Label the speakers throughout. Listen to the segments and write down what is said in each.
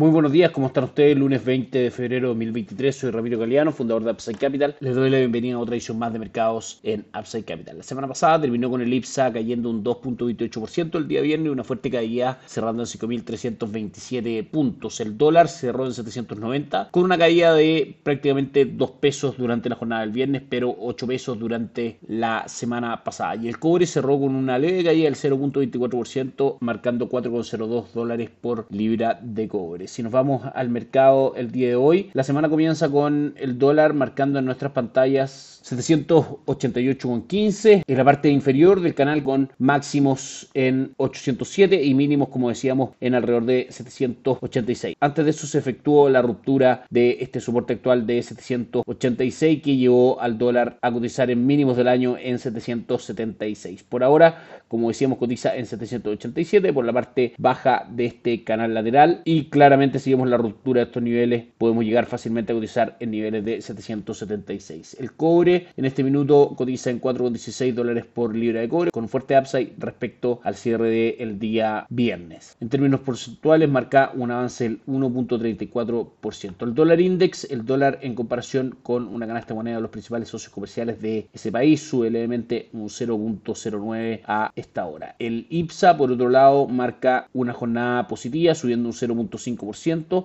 Speaker 1: Muy buenos días, ¿cómo están ustedes? Lunes 20 de febrero de 2023, soy Ramiro Galeano, fundador de Upside Capital. Les doy la bienvenida a otra edición más de mercados en Upside Capital. La semana pasada terminó con el IPSA cayendo un 2.28% el día viernes, una fuerte caída cerrando en 5.327 puntos. El dólar cerró en 790 con una caída de prácticamente 2 pesos durante la jornada del viernes, pero 8 pesos durante la semana pasada. Y el cobre cerró con una leve caída del 0.24%, marcando 4.02 dólares por libra de cobre. Si nos vamos al mercado el día de hoy, la semana comienza con el dólar marcando en nuestras pantallas 788,15 en la parte inferior del canal con máximos en 807 y mínimos como decíamos en alrededor de 786. Antes de eso se efectuó la ruptura de este soporte actual de 786 que llevó al dólar a cotizar en mínimos del año en 776. Por ahora, como decíamos, cotiza en 787 por la parte baja de este canal lateral y claramente seguimos la ruptura de estos niveles, podemos llegar fácilmente a cotizar en niveles de 776. El cobre en este minuto cotiza en 4,16 dólares por libra de cobre, con fuerte upside respecto al cierre del día viernes. En términos porcentuales, marca un avance del 1.34%. El dólar index, el dólar en comparación con una canasta de moneda de los principales socios comerciales de ese país, sube levemente un 0.09 a esta hora. El IPSA, por otro lado, marca una jornada positiva, subiendo un 0.5%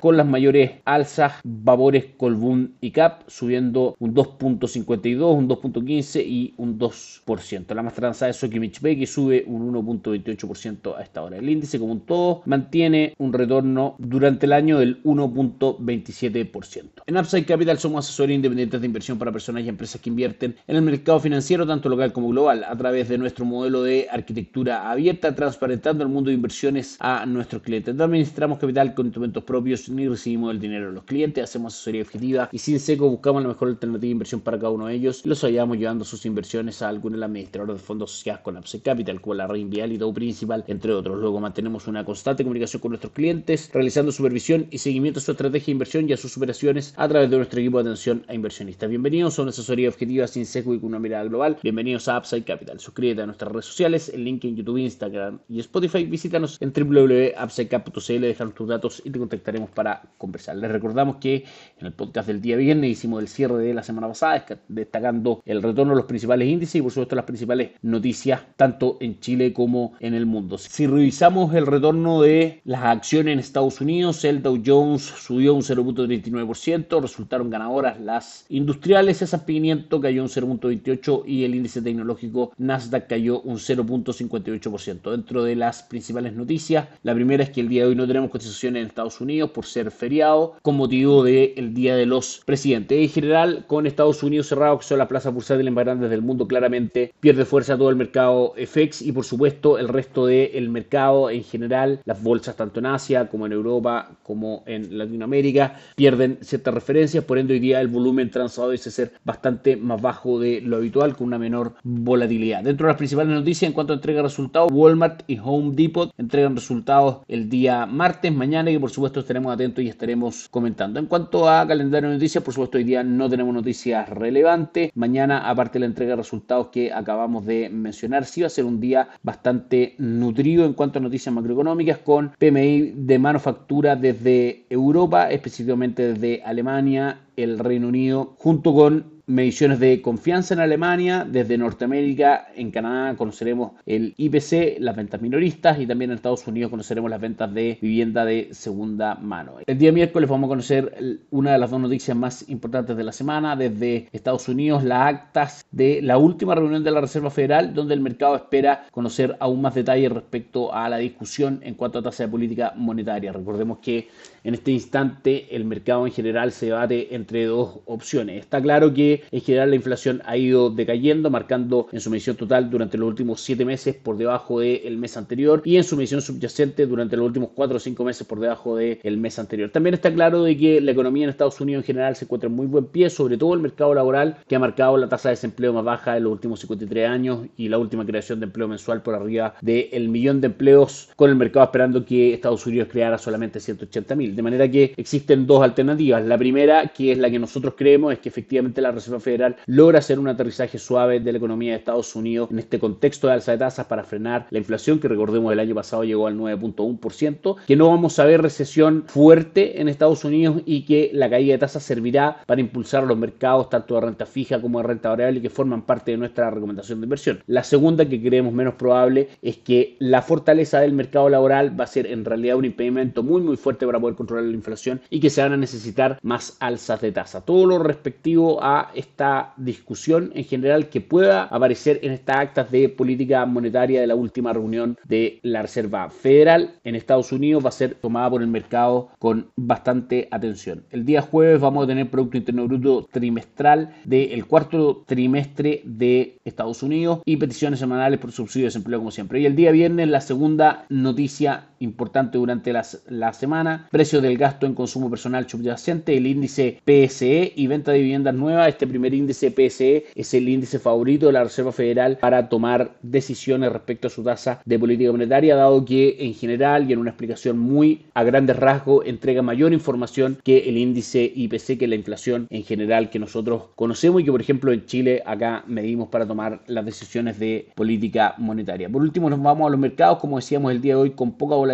Speaker 1: con las mayores alzas Vapores, Colbún y CAP subiendo un 2.52, un 2.15 y un 2%. La más transada es Sokimich Bay que sube un 1.28% a esta hora. El índice como un todo mantiene un retorno durante el año del 1.27%. En Upside Capital somos asesores independientes de inversión para personas y empresas que invierten en el mercado financiero tanto local como global a través de nuestro modelo de arquitectura abierta transparentando el mundo de inversiones a nuestros clientes. Administramos capital con propios ni recibimos el dinero de los clientes, hacemos asesoría objetiva y sin seco buscamos la mejor alternativa de inversión para cada uno de ellos los ayudamos llevando sus inversiones a algún administrador de fondos asociados con Upside Capital, como la Reinvial y Dow Principal, entre otros. Luego mantenemos una constante comunicación con nuestros clientes, realizando supervisión y seguimiento a su estrategia de inversión y a sus operaciones a través de nuestro equipo de atención a inversionistas. Bienvenidos a una asesoría objetiva sin seco y con una mirada global. Bienvenidos a Upside Capital. Suscríbete a nuestras redes sociales, el link en YouTube, Instagram y Spotify. Visítanos en www.upsidecap.cl, dejan tus datos te contactaremos para conversar. Les recordamos que en el podcast del día viernes hicimos el cierre de la semana pasada, destacando el retorno de los principales índices y por supuesto las principales noticias tanto en Chile como en el mundo. Si revisamos el retorno de las acciones en Estados Unidos, el Dow Jones subió un 0.39%, resultaron ganadoras las industriales, S&P 500 cayó un 0.28% y el índice tecnológico Nasdaq cayó un 0.58%. Dentro de las principales noticias, la primera es que el día de hoy no tenemos cotizaciones en Estados Unidos por ser feriado con motivo del Día de los Presidentes. En general, con Estados Unidos cerrado, que son las plazas bursátiles más grandes del mundo, claramente pierde fuerza todo el mercado FX y por supuesto el resto del mercado en general, las bolsas tanto en Asia como en Europa como en Latinoamérica pierden ciertas referencias, por ende hoy día el volumen transado dice ser bastante más bajo de lo habitual con una menor volatilidad. Dentro de las principales noticias en cuanto a entrega de resultados, Walmart y Home Depot entregan resultados el día martes, mañana y por supuesto estaremos atentos y estaremos comentando. En cuanto a calendario de noticias, por supuesto hoy día no tenemos noticias relevantes. Mañana, aparte de la entrega de resultados que acabamos de mencionar, sí va a ser un día bastante nutrido en cuanto a noticias macroeconómicas con PMI de manufactura desde Europa, específicamente desde Alemania, el Reino Unido, junto con mediciones de confianza en Alemania, desde Norteamérica, en Canadá conoceremos el IPC, las ventas minoristas y también en Estados Unidos conoceremos las ventas de vivienda de segunda mano. El día miércoles vamos a conocer una de las dos noticias más importantes de la semana, desde Estados Unidos, las actas de la última reunión de la Reserva Federal, donde el mercado espera conocer aún más detalles respecto a la discusión en cuanto a tasa de política monetaria. Recordemos que en este instante el mercado en general se debate entre dos opciones. Está claro que en general la inflación ha ido decayendo, marcando en su medición total durante los últimos 7 meses por debajo del mes anterior y en su medición subyacente durante los últimos 4 o 5 meses por debajo del mes anterior. También está claro de que la economía en Estados Unidos en general se encuentra en muy buen pie, sobre todo el mercado laboral que ha marcado la tasa de desempleo más baja en los últimos 53 años y la última creación de empleo mensual por arriba del millón de empleos con el mercado esperando que Estados Unidos creara solamente 180 mil. De manera que existen dos alternativas. La primera, que es la que nosotros creemos, es que efectivamente la Federal logra hacer un aterrizaje suave de la economía de Estados Unidos en este contexto de alza de tasas para frenar la inflación que recordemos el año pasado llegó al 9.1%, que no vamos a ver recesión fuerte en Estados Unidos y que la caída de tasas servirá para impulsar los mercados tanto de renta fija como de renta variable que forman parte de nuestra recomendación de inversión. La segunda, que creemos menos probable, es que la fortaleza del mercado laboral va a ser en realidad un impedimento muy muy fuerte para poder controlar la inflación y que se van a necesitar más alzas de tasa. Todo lo respectivo a esta discusión en general que pueda aparecer en estas actas de política monetaria de la última reunión de la Reserva Federal en Estados Unidos va a ser tomada por el mercado con bastante atención. El día jueves vamos a tener Producto Interno Bruto trimestral del cuarto trimestre de Estados Unidos y peticiones semanales por subsidio de desempleo como siempre. Y el día viernes la segunda noticia importante durante la, semana, precios del gasto en consumo personal subyacente, el índice PSE y venta de viviendas nuevas. Este primer índice PSE es el índice favorito de la Reserva Federal para tomar decisiones respecto a su tasa de política monetaria, dado que en general y en una explicación muy a grandes rasgos entrega mayor información que el índice IPC, que la inflación en general que nosotros conocemos y que por ejemplo en Chile acá medimos para tomar las decisiones de política monetaria. Por último nos vamos a los mercados, como decíamos el día de hoy, con poca volatilidad.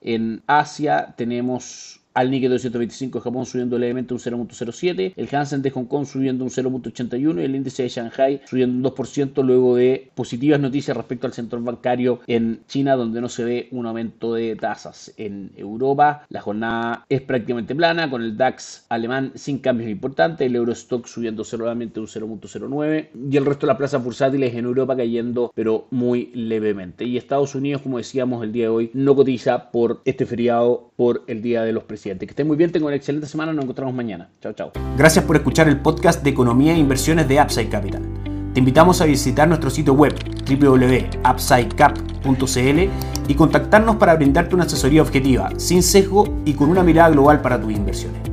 Speaker 1: En Asia tenemos al Nikkei 225 de Japón subiendo levemente un 0.07, el Hansen de Hong Kong subiendo un 0.81 y el índice de Shanghai subiendo un 2% luego de positivas noticias respecto al sector bancario en China donde no se ve un aumento de tasas. En Europa la jornada es prácticamente plana con el DAX alemán sin cambios importantes, el Eurostock subiendo solamente un 0.09 y el resto de las plazas bursátiles en Europa cayendo pero muy levemente. Y Estados Unidos, como decíamos el día de hoy, no cotiza por este feriado por el Día de los Presidentes. Que estén muy bien, tengo una excelente semana, nos encontramos mañana. Chao, chao.
Speaker 2: Gracias por escuchar el podcast de Economía e Inversiones de Upside Capital. Te invitamos a visitar nuestro sitio web www.upsidecap.cl y contactarnos para brindarte una asesoría objetiva, sin sesgo y con una mirada global para tus inversiones.